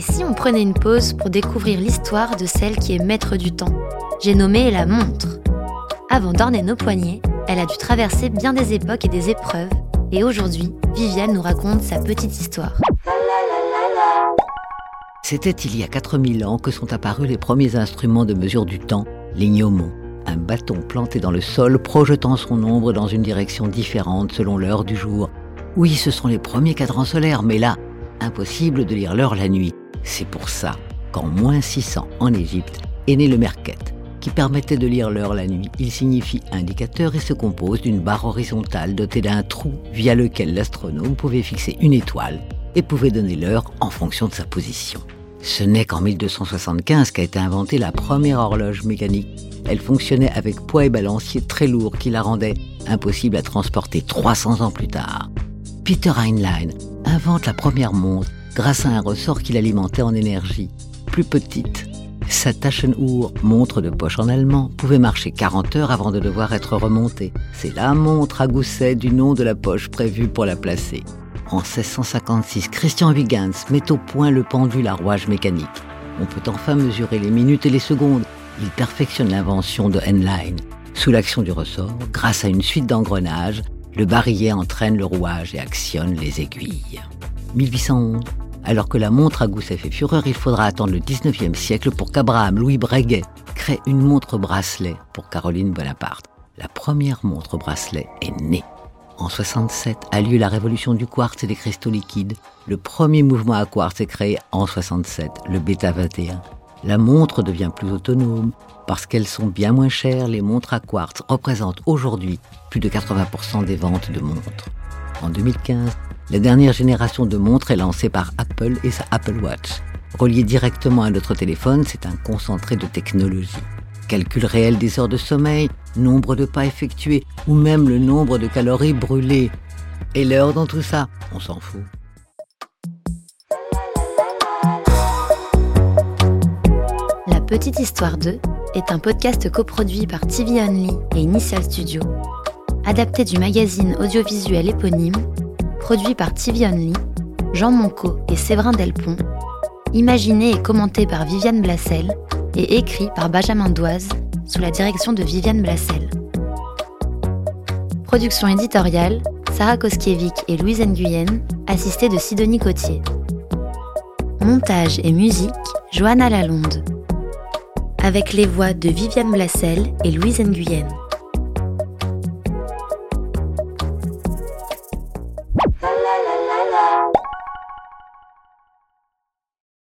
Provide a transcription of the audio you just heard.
Et si on prenait une pause pour découvrir l'histoire de celle qui est maître du temps? J'ai nommé la montre. Avant d'orner nos poignets, elle a dû traverser bien des époques et des épreuves, et aujourd'hui, Viviane nous raconte sa petite histoire. C'était il y a 4000 ans que sont apparus les premiers instruments de mesure du temps, l'ignomon, un bâton planté dans le sol projetant son ombre dans une direction différente selon l'heure du jour. Oui, ce sont les premiers cadrans solaires, mais là, impossible de lire l'heure la nuit. C'est pour ça qu'en moins 600 en Égypte est né le merket, qui permettait de lire l'heure la nuit. Il signifie indicateur et se compose d'une barre horizontale dotée d'un trou via lequel l'astronome pouvait fixer une étoile et pouvait donner l'heure en fonction de sa position. Ce n'est qu'en 1275 qu'a été inventée la première horloge mécanique. Elle fonctionnait avec poids et balancier très lourds qui la rendaient impossible à transporter 300 ans plus tard. Peter Heinlein invente la première montre grâce à un ressort qui l'alimentait en énergie. Plus petite, sa Taschenuhr, montre de poche en allemand, pouvait marcher 40 heures avant de devoir être remontée. C'est la montre à gousset du nom de la poche prévue pour la placer. En 1656, Christian Huygens met au point le pendule à rouage mécanique. On peut enfin mesurer les minutes et les secondes. Il perfectionne l'invention de Henlein. Sous l'action du ressort, grâce à une suite d'engrenages, le barillet entraîne le rouage et actionne les aiguilles. 1811. Alors que la montre à gousset fait fureur, il faudra attendre le 19e siècle pour qu'Abraham Louis Breguet crée une montre bracelet pour Caroline Bonaparte. La première montre bracelet est née. En 67 a lieu la révolution du quartz et des cristaux liquides. Le premier mouvement à quartz est créé en 67, le bêta 21. La montre devient plus autonome. Parce qu'elles sont bien moins chères, les montres à quartz représentent aujourd'hui plus de 80% des ventes de montres. En 2015, la dernière génération de montres est lancée par Apple et sa Apple Watch. Relié directement à notre téléphone, c'est un concentré de technologie. Calcul réel des heures de sommeil, nombre de pas effectués ou même le nombre de calories brûlées. Et l'heure dans tout ça, on s'en fout. La Petite Histoire 2 est un podcast coproduit par TV Only et Initial Studio, adapté du magazine audiovisuel éponyme, produit par TV Only, Jean Monco et Séverin Delpont, imaginé et commenté par Viviane Blassel et écrit par Benjamin Doise sous la direction de Viviane Blassel. Production éditoriale, Sarah Koskiewicz et Louise Nguyen, assistée de Sidonie Cotier. Montage et musique, Johanna Lalonde. Avec les voix de Viviane Blassel et Louise Nguyen.